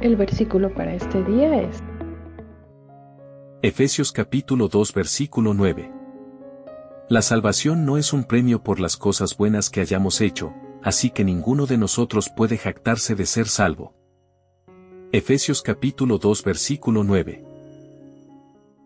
El versículo para este día es Efesios capítulo 2 versículo 9. La salvación no es un premio por las cosas buenas que hayamos hecho, así que ninguno de nosotros puede jactarse de ser salvo. Efesios capítulo 2 versículo 9.